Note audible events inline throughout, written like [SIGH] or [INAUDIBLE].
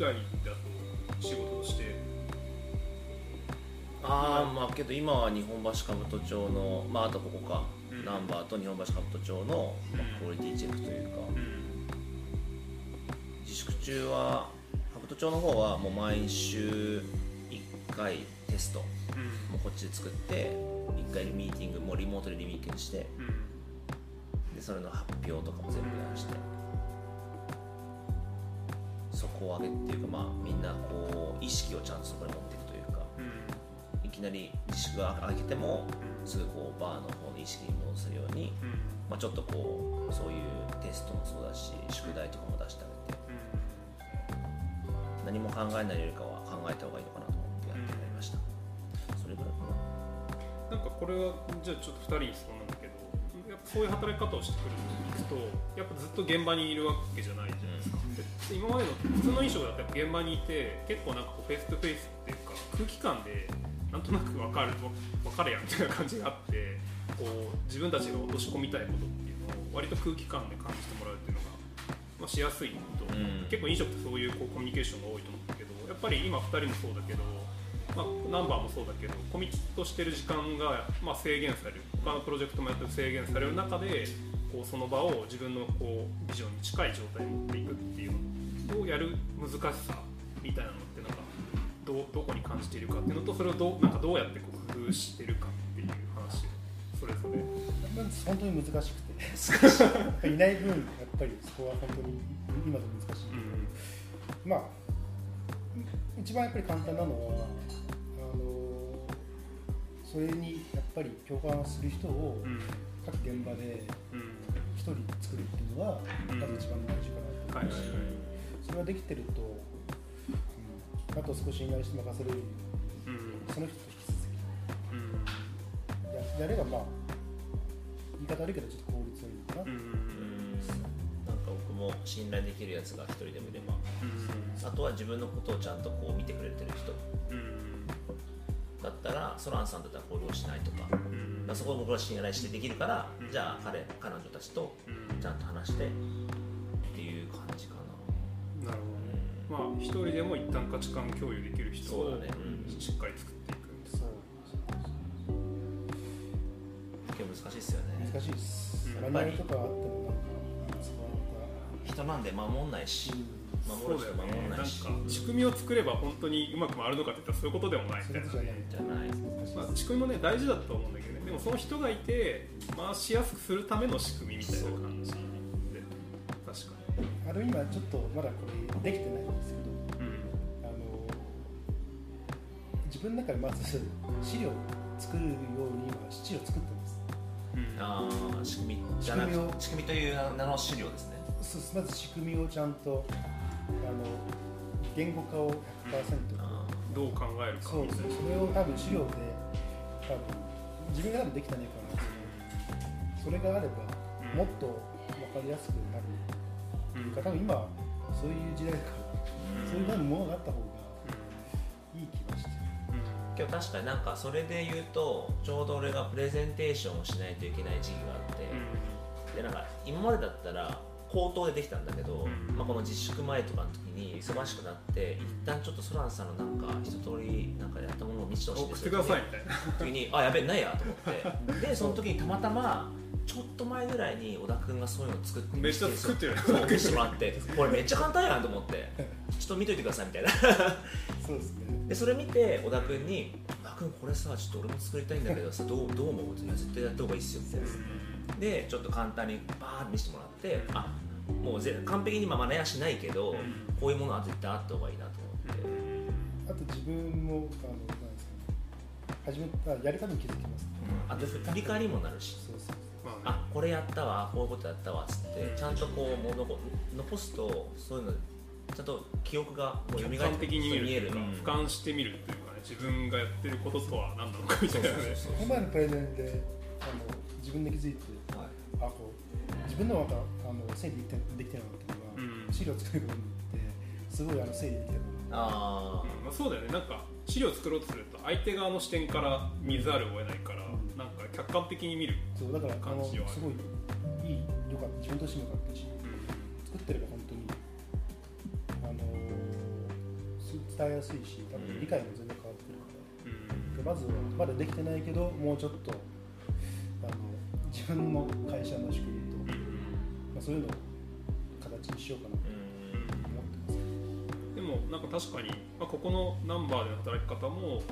外だと仕事として。ああまあけど今は日本橋兜町のまああとここか、うん。ナンバーと日本橋兜町の、まあ、クオリティチェックというか、うん。自粛中は兜町の方はもう毎週1回テスト。もうん。うこっちで作って1回ミーティングもうリモートでリミーティングして。うん。でそれの発表とかも全部出して底上げっていうかまあみんなこう意識をちゃんとそこに持っていくというかうん。いきなり自粛が明けてもすぐこうバーの方に意識に戻せるように、うん。まあ、ちょっとこうそういうテストもそうだし宿題とかも出してあげて何も考えないよりかは考えた方がいいのかなと思ってやってやりました、それぐらいかな。なんかこれはじゃあちょっと2人に質問なんだけどやっぱそういう働き方をしてくるとやっぱずっと現場にいるわけじゃないじゃないですか、で今までの普通の印象だと現場にいて結構なんかこう face to face っていうか空気感でなんとなく分かる分かるやんみたいな感じがあってこう自分たちが落とし込みたいことっていうのを割と空気感で感じてもらうっていうのが、まあ、しやすいと、うん。結構飲食ってそういうこうコミュニケーションが多いと思うんだけどやっぱり今2人もそうだけどまあ、ナンバーもそうだけどコミットしてる時間が、まあ、制限される。他のプロジェクトもやって制限される中でこうその場を自分のこうビジョンに近い状態に持っていくっていうのをやる難しさみたいなのってなんかどうどこに感じているかっていうのとそれをどうなんかどうやってこう工夫してるかっていう話をそれぞれ。本当に難しくていない分やっぱりそこは本当に今でも難しい、まあ一番やっぱり簡単なのはあのそれにやっぱり共感する人をうん。各現場でうん。一人作るっていうのがうん。まず一番大事かなと思うし、それができてると、うん、あと少し信頼して任せれるようにうん。その人と引き続うん。きややればまあ言い方悪いけどちょっと効率はいいのかな、うん。うん。なんか僕も信頼できるやつが一人でもいれば。うん。あとは自分のことをちゃんとこう見てくれてる人。うん。だったらソランさんだったらこういうをしないとか。そこを僕は信頼してできるから、うん。じゃあ彼彼女たちとうん。ちゃんと話して一人でも一旦価値観共有できる人をしっかり作っていくそう。結構難しいですよね。難しいです。うん。マニュアルとかあってもなんか人なんで守んないした守る人守んなんかないし仕組みを作れば本当にうまく回るのかって言ったらそういうことでもないみたいな。じゃない。まあ、仕組みもね大事だと思うんだけどね。でもその人がいて回しやすくするための仕組みみたいな感じ。で確かある意味はちょっとまだこれできてない分の中でまず資料を作るように今資料作ってます。うん。うんああ仕組みじゃなく仕組みを仕組みという名の資料ですね。そうです。まず仕組みをちゃんとあの言語化を100%、あどう考えるか。そうそれを多分資料で多分自分が多分できてないからそれがあればうん。もっと分かりやすくなる。うん。多分今はそういう時代だからーそういうものがあった方がけど確かになんかそれで言うとちょうど俺がプレゼンテーションをしないといけない時期があって、でなんか今までだったら口頭でできたんだけど、うん。まあ、この自粛前とかの時に忙しくなって一旦ちょっとソランさんのなんか一通りなんかやったものを見せてほしいんです送ってくださいみたいな。時にあやべえないやと思って。でその時にたまたまちょっと前ぐらいに小田君がそういうの作ってめっちゃ作ってるそう見せてもらってこれめっちゃ簡単やんと思ってちょっと見といてくださいみたいな。そうですねでそれ見て小田君に「小田君これさちょっと俺も作りたいんだけどさどうどう思う?」って「いや絶対やった方がいいっすよ」みたいなでちょっと簡単にバーって見せてもらってあもうぜ完璧にまあ真似はしないけど、うん。こういうものは絶対あった方がいいなと思って、あと自分もあのなんですかね始めたやり方に気づきます。あと振り返りにもなるし。そうそうまあこれやったわこういうことやったわっつってちゃんとこうもう残残すとそういうのちゃんと記憶がもう蘇って客観的に見る。見えるの、俯瞰してみるっていうかね自分がやってることとは何なのかみたいなね。そうこの前のプレゼンであの自分で気づいてはい。あこう自分のまたあの整理できてできてなかったのが、うん。資料作ることによってすごいあの整理できたのあうん。まあ、そうだよね。なんか資料作ろうとすると相手側の視点から見ざるを得ないから、うん。なんか客観的に見る、そうだからあのす感じはある。ごいいいよかった。自分としてもよかったし伝えやすいし多分理解も全然変わってくるから、うん。でまずはまだできてないけどもうちょっとあの自分の会社の仕組みと、まあ、そういうのを形にしようかなとうん。思ってます。でもなんか確かに、まあ、ここのナンバーでの働き方も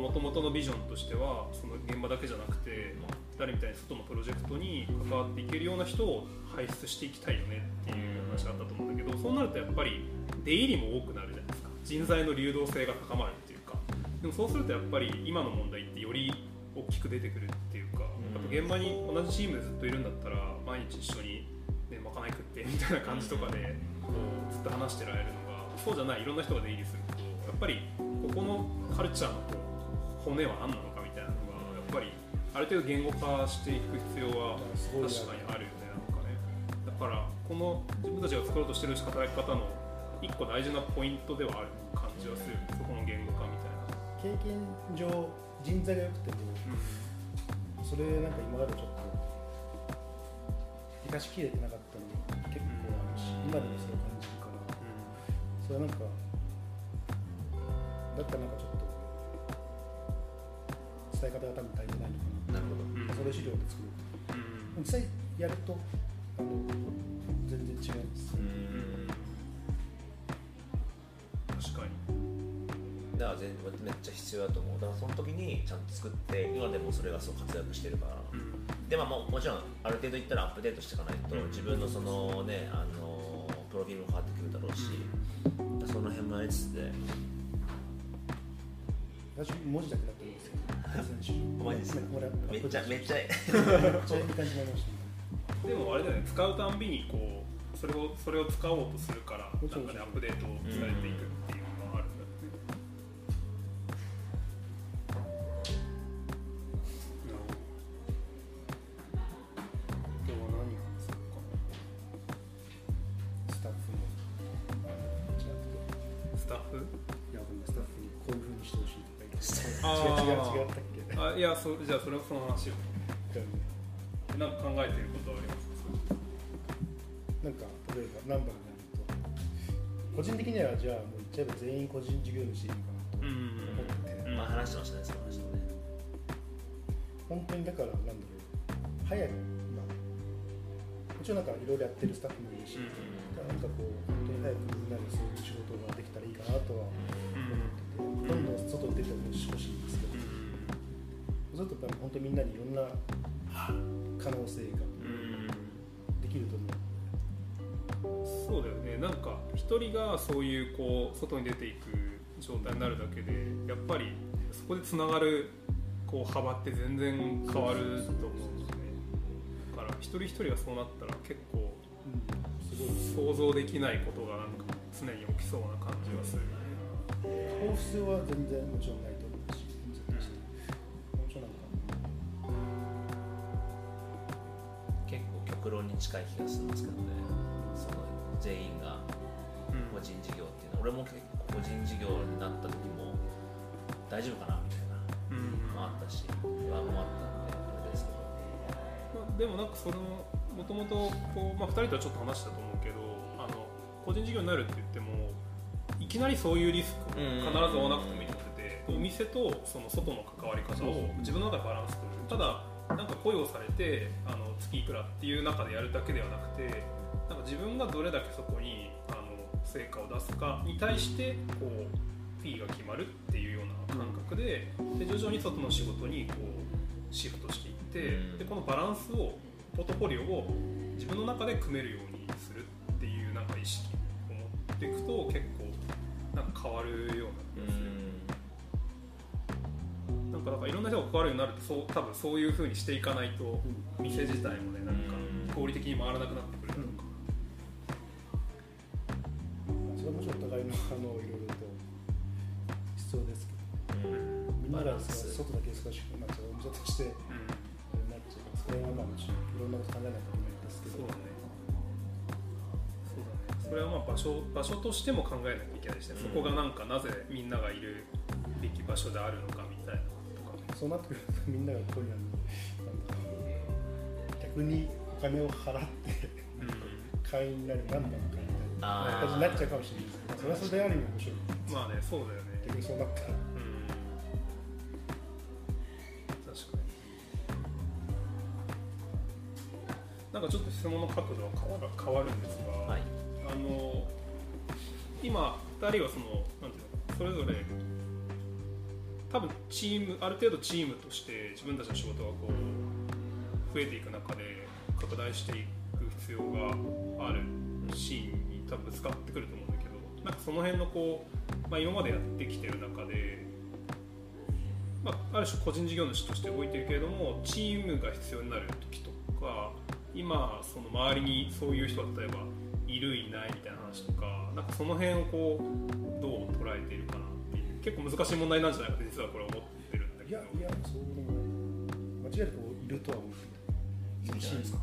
もともとのビジョンとしてはその現場だけじゃなくて2人みたいに外のプロジェクトに関わっていけるような人を輩出していきたいよねっていう話があったと思うんだけどそうなるとやっぱり出入りも多くなるじゃないですか人材の流動性が高まるっていうかでもそうするとやっぱり今の問題ってより大きく出てくるっていうか、うん。やっぱ現場に同じチームでずっといるんだったら毎日一緒に、ね、まかない食ってみたいな感じとかでこうずっと話してられるのがそうじゃないいろんな人が出入りするとやっぱりここのカルチャーのこう骨は何なのかみたいなのがやっぱりある程度言語化していく必要は確かにあるよねなんかね。だからこの自分たちが作ろうとしてる働き方の一個大事なポイントではある感じはするそこの言語化みたいな。経験上人材が良くてもそれなんか今までちょっと生かしきれてなかったのが結構あるし、うん。今でもそう感じるからそれはなんかだったらなんかちょっと伝え方が多分足りてないのかななるほど。それ資料で作る。うん。実際やるとあの全然違うんですうにだから全めっちゃ必要だと思う。だからその時にちゃんと作って今でもそれがそう活躍してるから。うん。でまあもうもちろんある程度いったらアップデートしていかないとうん。自分のそのねあのプロフィールも変わってくるだろうし、その辺もやりつつで。私文字だけだったんですよ選手マジですめっちゃめっちゃめっちゃ。[LAUGHS] いい感じになりましたね。でもあれだよね。使うたんびにこうそれをそれを使おうとするからなんかねアップデートされていくいやスタッフにこういうふうにしてほしいとか言って。違う違う違ったっけ？あいやそじゃあそれはその話を。なんか考えてることはあります？か？なんか例えばナンバーになると？個人的にはじゃあもう言っちゃえば全員個人事業主でいいのかなとうん思ってて、うん。まあ話してましたねその話もね。本当にだからなんだろう。早く、まあ、もちろんなんかいろいろやってるスタッフもいるし、うんなんかこう本当に早くみんなでそういう仕事ができたらいいかなとは思ってて、どんどん外に出てほしいんですけど、そうするとやっぱ本当みんなにいろんな可能性ができると思うそうだよね。なんか一人がそういうこう外に出ていく状態になるだけでやっぱりそこでつながるこう幅って全然変わると思うんですね。だから一人一人がそうなったら結構想像できないことがなんか常に起きそうな感じがするよね抱負性は全然もちろんないと思うし絶対しもちろんなんか結構極論に近い気がするんですけどね。その全員が個人事業っていうのは俺も結構個人事業になった時も大丈夫かなみたいなうんのもあったし不安もあったんであれですけど。まあでもなんかそのもともとこう、まあ、2人とはちょっと話したと思うけどあの個人事業になるって言ってもいきなりそういうリスクを必ず負わなくてもいいと思っててお店とその外の関わり方を自分の中でバランス取る。ただなんか雇用されてあの月いくらっていう中でやるだけではなくてなんか自分がどれだけそこにあの成果を出すかに対してこうフィーが決まるっていうような感覚でで徐々に外の仕事にこうシフトしていって、うん。でこのバランスをポートフォリオを自分の中で組めるようにするっていうなんか意識を持っていくと結構なんか変わるような気がする。なん。かなんかいろんな人が関わるようになるとそう多分そういう風にしていかないと店自体もねなんかうん。合理的に回らなくなってくるだろうかそれはもちろんお互いのあのいろいろと必要ですけどうん。みんなが外だけ忙しくなっちゃうお店としてうん。なっちゃうそれはまあもちろんいろんなこと考えないといけないんですけどそうだね。そうだねそれはまあ場所場所としても考えなきゃいけないしね、うんそこがなんかなぜみんながいるべき場所であるのかみたいなこととかねそうなってくるとみんながここに逆にお金を払って会員になる何番かみたいな感じになっちゃうかもしれないですけどそれはそれである意味面白いまあねそうだよね。結局そうなったらなんかちょっと質問の角度は変わるんですが、はい。あの今2人はそのなんていうのそれぞれ多分チームある程度チームとして自分たちの仕事がこう増えていく中で拡大していく必要があるシーンに多分ぶつかってくると思うんだけどなんかその辺のこう、まあ、今までやってきてる中で、まあ、ある種個人事業主として動いてるけれどもチームが必要になる時とか今その周りにそういう人が例えばいるいないみたいな話とかなんかその辺をこうどう捉えているかなっていう結構難しい問題なんじゃないかって実はこれ思ってるんだけど。いやいやそうでもない間違いなくいるとは思ういいんじゃないですか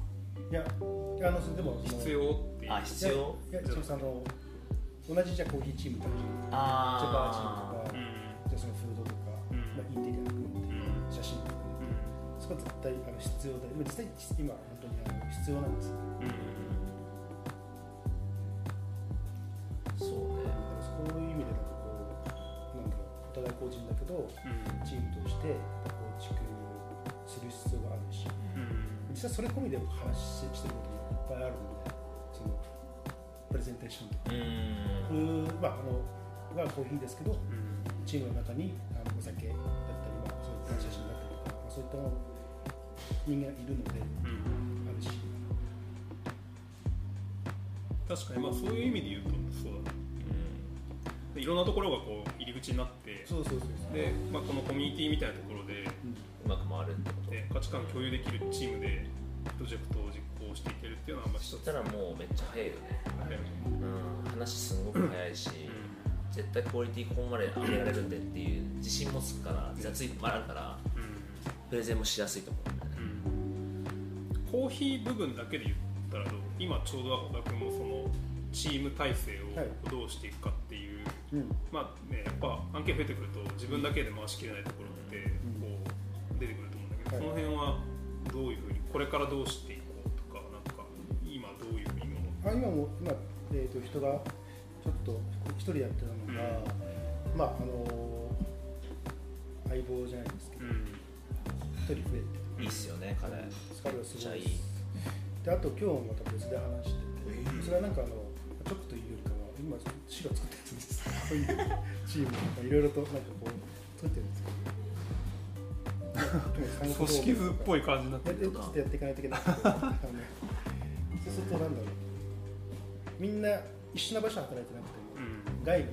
いやいやあのでも必要っていうあ必要いやいや一応あの同じじゃあコーヒーチームとかあチェバーチームとか、うんじゃあそのフーそこは絶対あの必要で今実際今本当にあの必要なんですうんそうね。だからそういう意味でなんかこうなんだろうお互い個人だけどうん。チームとして構築する必要があるし。うん。実際それ込みで話してることもいっぱいあるのでそのプレゼンテーションとか。うん。まああのはコーヒーですけどうん。チームの中にあのお酒だったり、まあ、そういう写真だったりとか、まあ、そういった人間がいるのでうん。あるし。確かにまあそういう意味で言うとそうだね。でいろんなところがこう入り口になってそうそうそうそう。で、まあ、このコミュニティみたいなところでうんうまく回るってことで価値観共有できるチームでプロジェクトを実行していけるっていうのはまあ一つ。そしたらもうめっちゃ早いよね。あれうん。話すんごく早いしう絶対クオリティここまで上げられるんでっていう自信もつくから自ついあるからん。プレゼンもしやすいと思うコーヒー部分だけで言ったらどう今ちょうど小田君もそのチーム体制はいをどうしていくかっていう、うん。まあねやっぱ案件増えてくると自分だけで回しきれないところってうん。こう出てくると思うんだけど、はい。その辺はどういうふうにこれからどうしていこうとかなんか今どういうふうにあ今も今、えー、と人がちょっと一人やってるのが、まああの相棒じゃないですけどうん。一人増えていいっすよね彼。彼はすごいであと今日もまた別で話してて、それはなんかあのちょっというよりかは今市が作ったやつです。こういうチームとかいろいろとなんかこう作ってるんですけど。[LAUGHS] 組織図っぽい感じになってるやちょっとやっていかないといけない。[LAUGHS] そうするとなんだろう。みんな一緒な場所で働いてなくても、うん。外部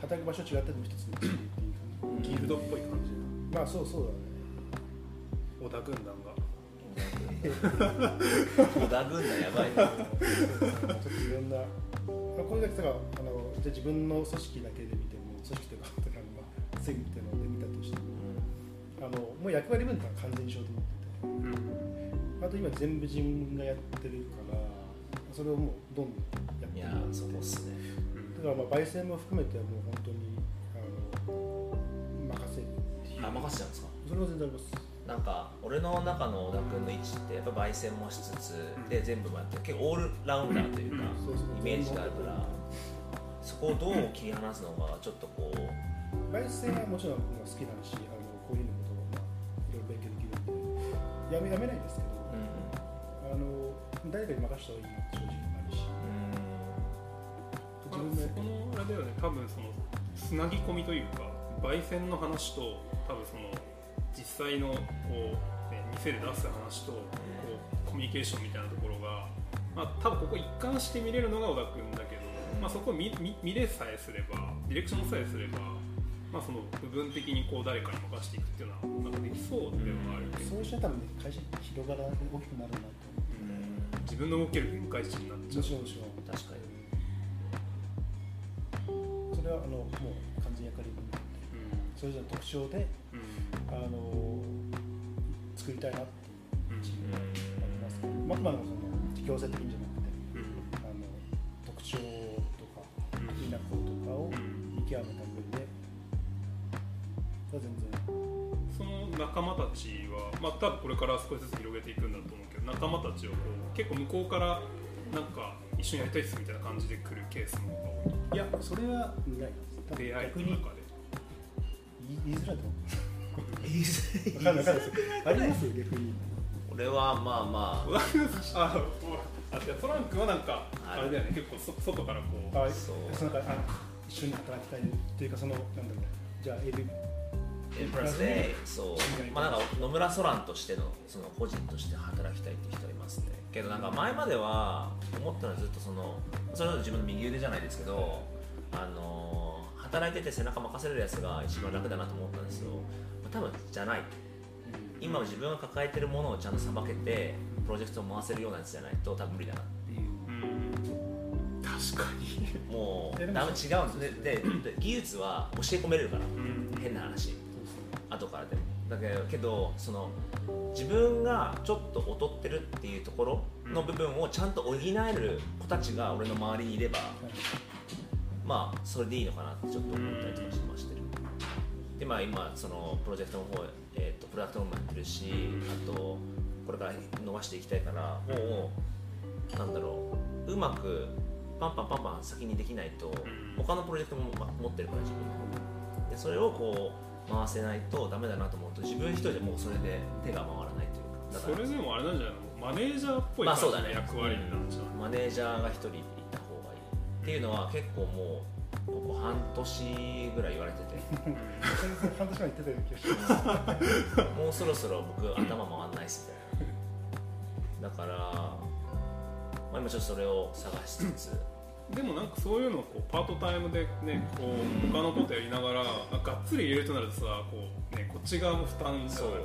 働く場所違っても一つのチームっていうギルドっぽい感じ。まあそうそうだね織田軍団が。織田軍団やばいな。[LAUGHS] ちょっといろんな、まあ、これだけさあのじゃあ自分の組織だけで見ても組織とかとかの、まあ、セグっていうので見たとしても。あのもう役割分担完全にしようと思ってうん。てあと今全部自分がやってるからそれをもうどんどんやっていやるそこっすね。だからまあ焙煎も含めてもう本当にあの任せるっていう。あ任せちゃうんですか？それは全然ありますなんか俺の中の小田君の位置ってやっぱ焙煎もしつつ、で全部もやって結構オールラウンダーというか、そうそう。イメージがあるからそこをどう切り離すのがちょっとこう焙煎はもちろんまあ好きだしあのこういうのことをまあいろいろ勉強できるんでやめやめないですけど、うん。あの誰かに任せた方がいいなって正直あるし自まあ、分のこのあれだよね。多分そのつなぎ込みというか焙煎の話と多分その実際のこう、ね、店で出す話とこうコミュニケーションみたいなところが、まあ、多分ここ一貫して見れるのが小田君だけど、まあ、そこを見見見れさえすればディレクションさえすれば、まあ、その部分的にこう誰かに任せていくっていうのはなんかできそうではあるけど、そうしたら多分ね会社広がら大きくなるなと思って。うん自分の動ける限界値になっちゃう。確かに。それはあのもう完全役割分担でそれぞれの特徴でうんあの作りたいなっていうチームがありますけど、まあ、あくまでもその強制的にじゃなくてうんあの特徴とかうんいいなこととかをうん見極めた上で全然その仲間たちは、まあ、多分これから少しずつ広げていくんだと思うけど仲間たちをこう結構向こうからなんか一一緒にやりたいっすみたいな感じで来るケースも多い。いやそれはない。出会いの中で言いづらいと思う [LAUGHS] 分かんない分かんないです。あります逆に俺はまあまああトランクはなんかはいあれだよね。結構そ外からこうあそう。なんかあ一緒に働きたいっていうかそのなんだろうじゃあエプラスでそう。まあなんか野村ソランとしてのその個人として働きたいって人はいますね。けどなんか前までは思ったのはずっとそのそれは自分の右腕じゃないですけどあの働いてて背中任せれるやつが一番楽だなと思ったんですよ。多分じゃない。今自分が抱えてるものをちゃんとさばけてプロジェクトを回せるようなやつじゃないと多分無理だなっていう。うん。確かに。もうえでもダメ違うんですででで技術は教え込めれるからうん。変な話。後からでも。だけどけどその自分がちょっと劣ってるっていうところの部分をちゃんと補える子たちが俺の周りにいればまあそれでいいのかなってちょっと思ったりとかしまして。るでまあ今そのプロジェクトの方、えー、とプロダクトの方もやってるしあとこれから伸ばしていきたいからもうなんだろううまくパンパンパンパン先にできないと他のプロジェクトもま持ってるから自分の方。でそれをこう回せないとダメだなと思うと自分一人でもうそれで手が回らないというか。だから。それでもあれなんじゃないのマネージャーっぽい役割なんじゃないマネージャーが一人っていうのは結構もうここ半年ぐらい言われてて。半年前に言ってたような気がしますもうそろそろ僕頭回んないっすみたいな。だから、まあ、今ちょっとそれを探しつつ。でもなんかそういうのをこうパートタイムでねこう他のことやりながらあがっつり入れるとなるとさこう、ね、こっち側も負担じゃなか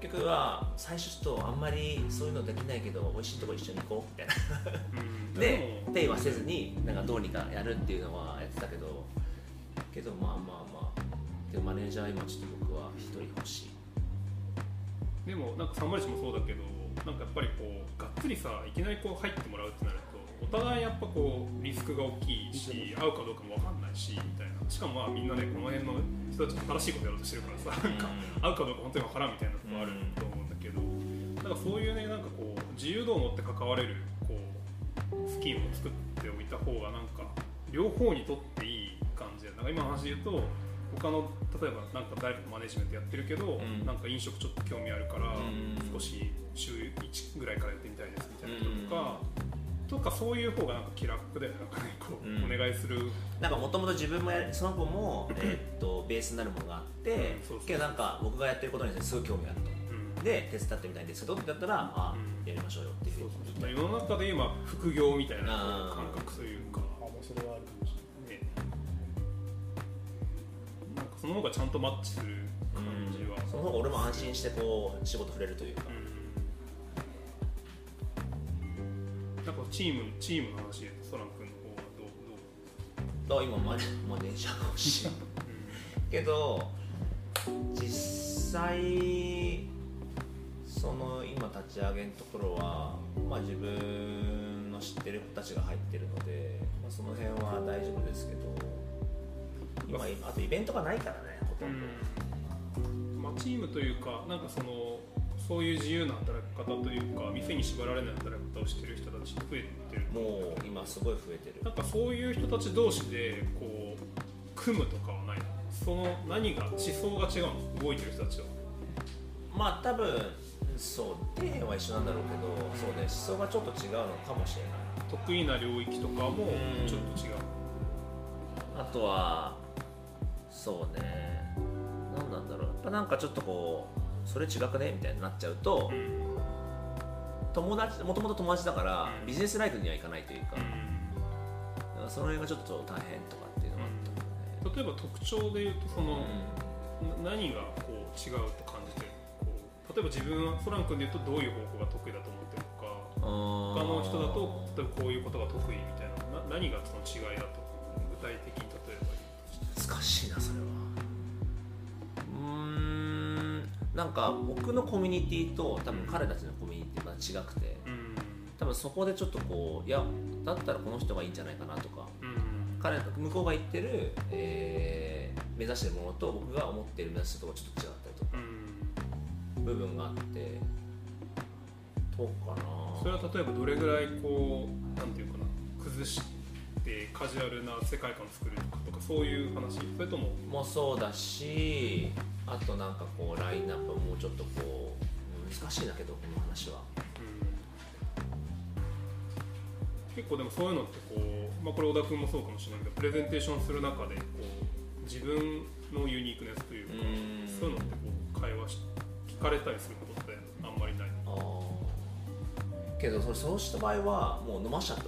結局は最初ちょっとあんまりそういうのできないけど美味しいとこ一緒に行こうみたいな。うん。でも手はせずになんかどうにかやるっていうのはやってたけどけどまあまあまあ。でもマネージャー今ちょっと僕は一人欲しい。でもなんかサンマリシもそうだけどなんかやっぱりこうがっつりさいきなりこう入ってもらうってなるとお互いやっぱこうリスクが大きいし合うかどうかも分かんないしみたいな。しかもまあみんなねこの辺の人たちも新しいことやろうとしてるからさなんか合うかどうか本当に分からんみたいなところあると思うんだけどなんかそういうねなんかこう自由度を持って関われるこうスキームを作っておいた方がなんか両方にとっていい感じでなんか今の話で言うと他の例えばなんか誰かとマネジメントやってるけど、ん。なんか飲食ちょっと興味あるから、うん。少し週1ぐらいからやってみたいですみたいな人とか、とかそういう方がなんか気楽だよねなんかねこう、うん。お願いする。なんかもともと自分もやその子も、えーっとベースになるものがあって、うん。そうそうけどなんか僕がやってることにすごい興味があると。うん。で手伝ってみたいんですけどってやったらあ、うん。やりましょうよっていうふうに。まあ世の中で今副業みたいな感覚というか、あもうそれはあるかもしれない。ね、なんかその方がちゃんとマッチする感じは、その方が俺も安心してこう仕事触れるというか、うんなんかチームチームの話でソラン君の方はどうだから今マネマネージャーが欲しい。どう、けど実際その今立ち上げのところは、まあ、自分の知ってる子たちが入ってるので、まあ、その辺は大丈夫ですけど今あとイベントがないからねほとんど、うん。まあ、チームというかなんかそのそういう自由な働き方というか店に縛られない働き方をしてる人たち増えてる。もう今すごい増えてる。なんかそういう人たち同士でこう組むとかはないの？その何が思想が違うの？動いてる人たちは。まあ多分そう底辺は一緒なんだろうけどそうね思想がちょっと違うのかもしれない。得意な領域とかもうんちょっと違う。あとはそうね何なんだろう。やっぱなんかちょっとこうそれ違くね？みたいになっちゃうと、うん友達もともと友達だから、うん。ビジネスライクにはいかないというか,、からその辺がちょっと大変とかっていうのがあったけどね、例えば特徴で言うとその、何がこう違うと感じてる？例えば自分はソラン君で言うとどういう方向が得意だと思ってるのか。ん他の人だと例えばこういうことが得意みたいなな何がその違いだと具体的に例えば難しいなそれは。うーん。なんか僕のコミュニティと多分彼たちのコミュニティまた違くて。うん。多分そこでちょっとこういやだったらこの人がいいんじゃないかなとか。うん。彼向こうが言ってる、えー目指してるものと僕が思ってる目指してるとこちょっと違ったりとか。うん。部分があって。そうかな。それは例えばどれぐらいこうなんていうかな崩してカジュアルな世界観を作るとかとかそういう話それとも？もそうだしあとなんかこうラインナップもうちょっとこう難しいんだけどこの話は。結構でもそういうのってこう、まあ、これ小田君もそうかもしれないけどプレゼンテーションする中でこう自分のユニークネスというかうん。そういうのってこう会話し聞かれたりすることってあんまりないけどそれそうした場合はもう飲ましちゃった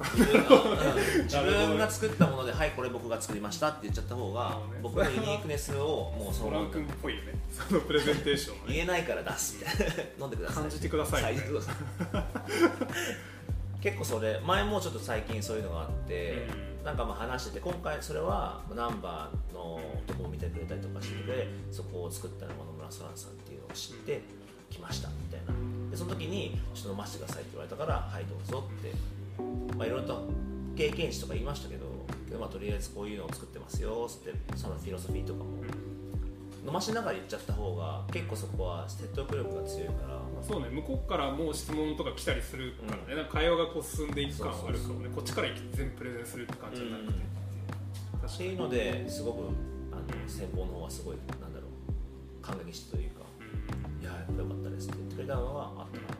自分が作ったもので「はいこれ僕が作りました」って言っちゃった方が僕のユニークネスをもうそのまま君っぽいよね。そのプレゼンテーション言えないから出すみたいな。飲んでください感じてくださいみたいな感じてください。結構それ前もちょっと最近そういうのがあって、なんかまあ話してて今回それはナンバーのとこを見てくれたりとかしてて、そこを作ったのが野村ソランさんっていうのを知って来ましたみたいな。でその時にちょっと飲ませてくださいって言われたからはいどうぞって、まあ、いろいろと経験値とか言いましたけどまあとりあえずこういうのを作ってますよってそのフィロソフィーとかも飲ましながら言っちゃった方が結構そこは説得力が強いから。まあそうね向こうからもう質問とか来たりするからね、なんか会話がこう進んでいく感はあるからね。こっちから全部プレゼンするって感じじゃなくて、うん。っていうのですごくあの先方の方はすごいなんだろう感激したというかうん。いややっぱよかったですって言ってくれたのがあったな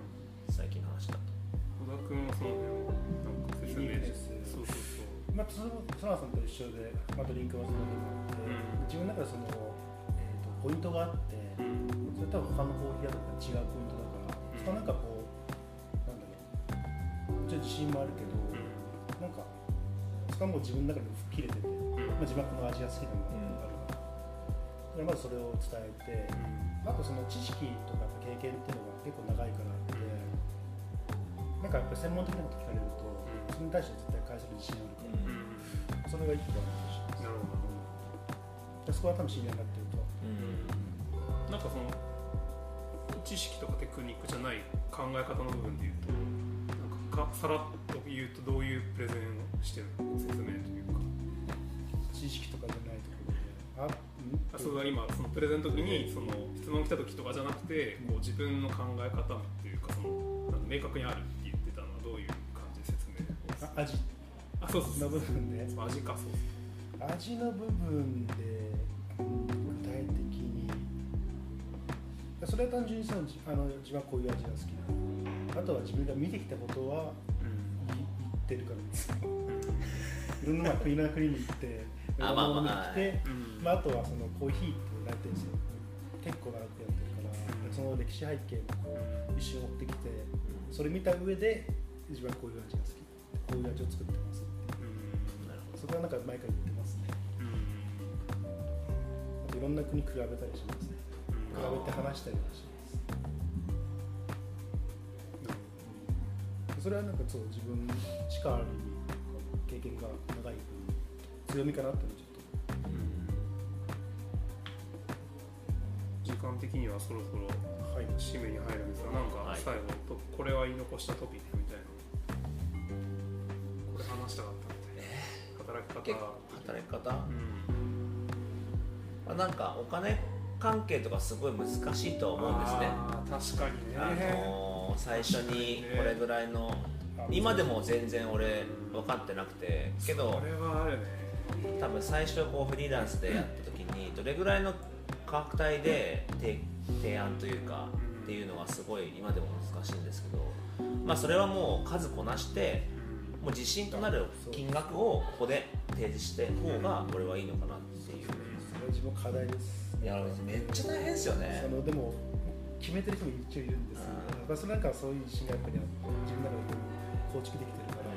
最近の話だと。小田君はその辺をまあ、そナさんと一緒で、またリンクはその時もあって、うん。自分の中でその、えー、とポイントがあって、うん。それ多分他のコーヒー屋とか違うポイントだから、うん。そこはなんかこう、なんだろう、もちろん自信もあるけど、なんか、そこはもう自分の中で吹っ切れてて、うん。まあ、自分はこの味が好きなものがあるから、まずそれを伝えて、あとその知識とか経験っていうのが結構長いからあって、なんかやっぱり専門的なこと聞かれると、んそれに対して絶対返せる自信あるから。うん。うんそれが一個あるかもしれなるほでそこは多分信頼になってると。うん。なんかその知識とかテクニックじゃない考え方の部分で言うとなんかかさらっと言うとどういうプレゼンをしてるの説明というか。知識とかじゃないところでああそうだ今そのプレゼンの時にその質問来た時とかじゃなくてこう自分の考え方っていうかその明確にある味。あそうそうの部分で。そう味かそう。味の部分でうん具体的に。それは単純にそのあの自分はこういう味が好きだ。あとは自分が見てきたことは言言ってるからです。[LAUGHS] いろんなまあ国の国に行っていろんなものに来てうん。まあ、あとはそのコーヒーって言われてるんですよ。結構長くやってるからその歴史背景もこう一瞬追ってきてそれ見た上で自分はこういう味が好きこういう味を作ってます。っていうなるほそれはなんか毎回言ってますね。うん。あといろんな国比べたりしますね。比べて話したりはします。それはなんかそう自分しかある意味経験が長い分強みかなっていうのをちょっと時間的にはそろそろはい。締めに入るんですがなんかはい。最後とこれは言い残したトピックみたいな話したかったみたいな。働き結方構働き方？うん。あなんかお金関係とかすごい難しいとは思うんですね。確かにね。あのー最初にこれぐらいの今でも全然俺分かってなくて。けどこれはあるね。多分最初こうフリーランスでやった時にどれぐらいの価格帯で提提案というかっていうのはすごい今でも難しいんですけどまあそれはもう数こなしてもう自信となる金額をここで提示して方が俺はいいのかなっていう。それは自分課題です。いやめっちゃ大変ですよね。そのでも決めてる人も一応いるんですよ、うん。まあ、それなんかそういう自信がやっぱりあって自分の中で構築できてるから、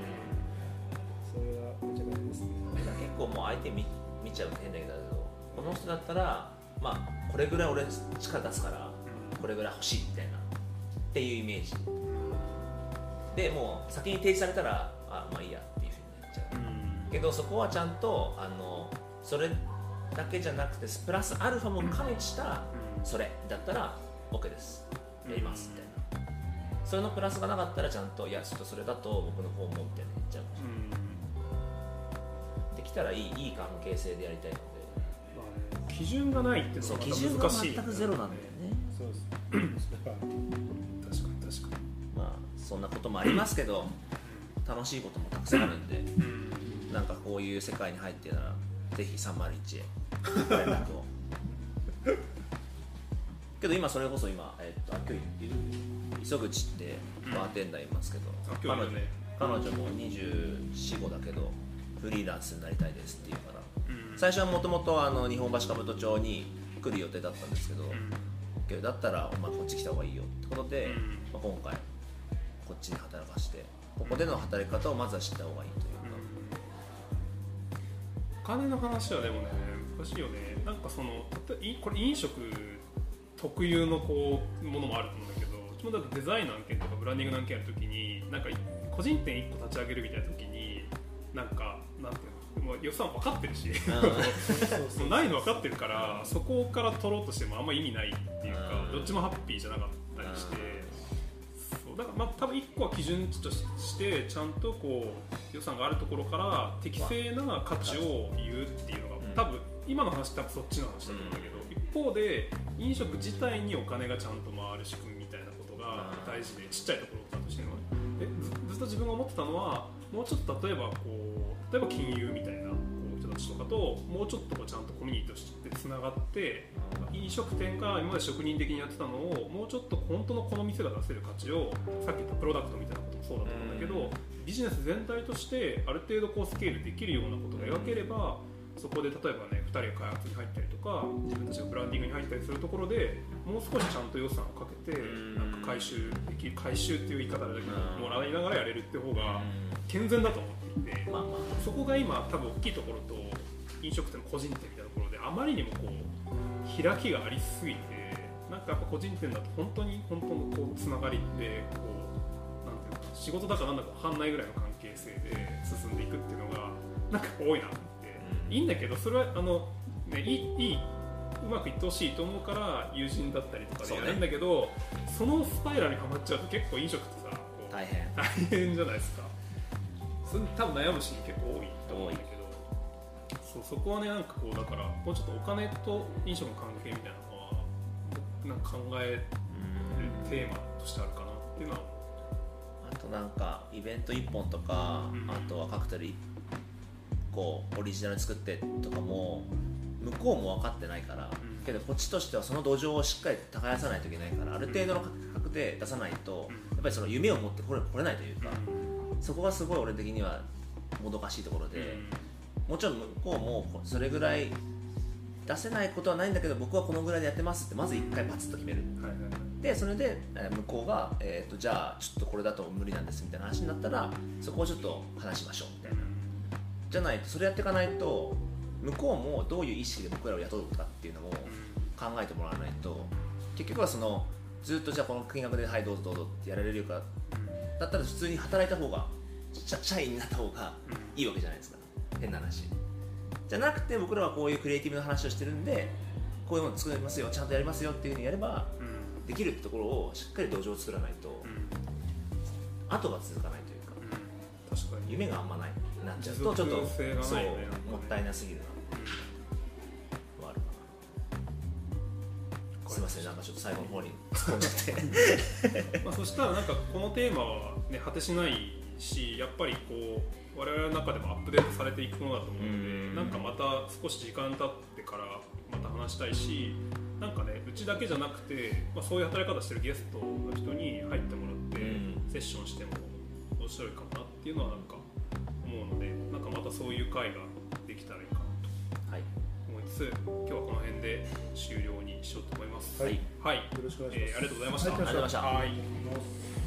それはめちゃめちゃですね。結構もう相手見見ちゃうと変だけどこの人だったらまあこれぐらい俺力出すからこれぐらい欲しいみたいなっていうイメージ。でもう先に提示されたらあまあいいやっていうふうになっちゃう。けどそこはちゃんとあのそれだけじゃなくてプラスアルファも加味したそれだったら OK です。やりますみたいな。それのプラスがなかったらちゃんといやちょっとそれだと僕の方もみたいな言っちゃう。できたらいいいい関係性でやりたいので。基準がないっていうのがまた難しいなんだよね。そうです。[LAUGHS] それは。確かにそんなこともありますけど楽しいこともたくさんあるんでうん。なんかこういう世界に入ってたらぜひ301へ [LAUGHS] 連絡を。けど今それこそ今、えっとあ今日いる？磯口ってバーテンダーいますけど、あ今日いるね。彼女も245だけどフリーランスになりたいですっていうから。うん。最初はもともと日本橋兜町に来る予定だったんですけど、うん。けどだったらお前こっち来た方がいいよってことで、うん。まあ、今回こっちに働かしてここでの働き方をまずは知った方がいいというか、お金の話はでもね難しいよね。なんかそのこれ飲食特有のこうものもあると思うんだけどうちもだってデザインの案件とかブランディングの案件やるときになんかい個人店1個立ち上げるみたいな時になんかなんていうのもう予算分かってるし。[LAUGHS] ないの分かってるからそこから取ろうとしてもあんま意味ないっていうかうん。どっちもハッピーじゃなかったりして。そうだからまあ多分1個は基準値としてちゃんとこう予算があるところから適正な価値を言うっていうのがうん。多分今の話って多分そっちの話だと思うんだけど一方で飲食自体にお金がちゃんと回る仕組みみたいなことが大事でちっちゃいところだとしてもね。でずずっと自分が思ってたのはもうちょっと例えばこう例えば金融みたいなたちとかともうちょっとこうちゃんとコミュニティとしてつながって飲食店が今まで職人的にやってたのをもうちょっと本当のこの店が出せる価値をさっき言ったプロダクトみたいなこともそうだと思うんだけど、ビジネス全体としてある程度こうスケールできるようなことが描ければ、そこで例えばね2人が開発に入ったりとか自分たちがブランディングに入ったりするところでもう少しちゃんと予算をかけてうん。なんか回収できる回収っていう言い方だけもらいながらやれるって方が健全だと思って。まあまあそこが今多分大きいところと飲食店の個人店みたいなところであまりにもこう開きがありすぎてなんかやっぱ個人店だと本当に本当のこうつながりってこうなんていうか仕事だかなんだか分かんないぐらいの関係性で進んでいくっていうのがなんか多いなって、うん。いいんだけどそれはあの、ね、いいいいうまくいってほしいと思うから友人だったりとかでやるんだけどそ,、のスパイラルにはまっちゃうと結構飲食ってさ大変じゃないですかそれに多分悩むシーン結構多いと思うんだけど。そうそこはねなんかこうだからもうちょっとお金と飲食の関係みたいなのはなんか考えるテーマとしてあるかなっていうのは。あとなんかイベント1本とか、うん。あとはカクテル1個オリジナルに作ってとかも向こうも分かってないから、うん。けどこっちとしてはその土壌をしっかり耕さないといけないからある程度の価格で出さないと、うん。やっぱりその夢を持ってこれ来れないというか、そこがすごい俺的にはもどかしいところで、もちろん向こうもそれぐらい出せないことはないんだけど僕はこのぐらいでやってますってまず1回パツッと決める。でそれでえー向こうが、えー、とじゃあちょっとこれだと無理なんですみたいな話になったらそこをちょっと話しましょうみたいな。じゃないとそれやっていかないと向こうもどういう意識で僕らを雇うかっていうのも考えてもらわないと結局はそのずっとじゃあこの金額ではいどうぞどうぞってやられるかだったら普通に働いた方が社社員になった方がいいわけじゃないですか。変な話。じゃなくて僕らはこういうクリエイティブな話をしてるんでこういうもの作りますよちゃんとやりますよっていうふうにやればうん。うんできるってところをしっかり土壌を作らないとうん。後が続かないというかうん。確かに。夢があんまない。なっちゃうとちょっと持続性がないそうもったいなすぎるなすいませんなんかちょっと最後の方に。突っ込んじゃって。まあ、そしたらなんかこのテーマは、ね、果てしないしやっぱりこう我々の中でもアップデートされていくものだと思うのうん。でなんかまた少し時間経ってからまた話したいしなんかねうちだけじゃなくて、まあ、そういう働き方してるゲストの人に入ってもらってうん。セッションしても面白いかもなっていうのはなんか思うのでなんかまたそういう会ができたらいい今日はこの辺で終了にしようと思います。はい。はい。よろしくお願いします、えーありがとうございました。はい。ありがとうございました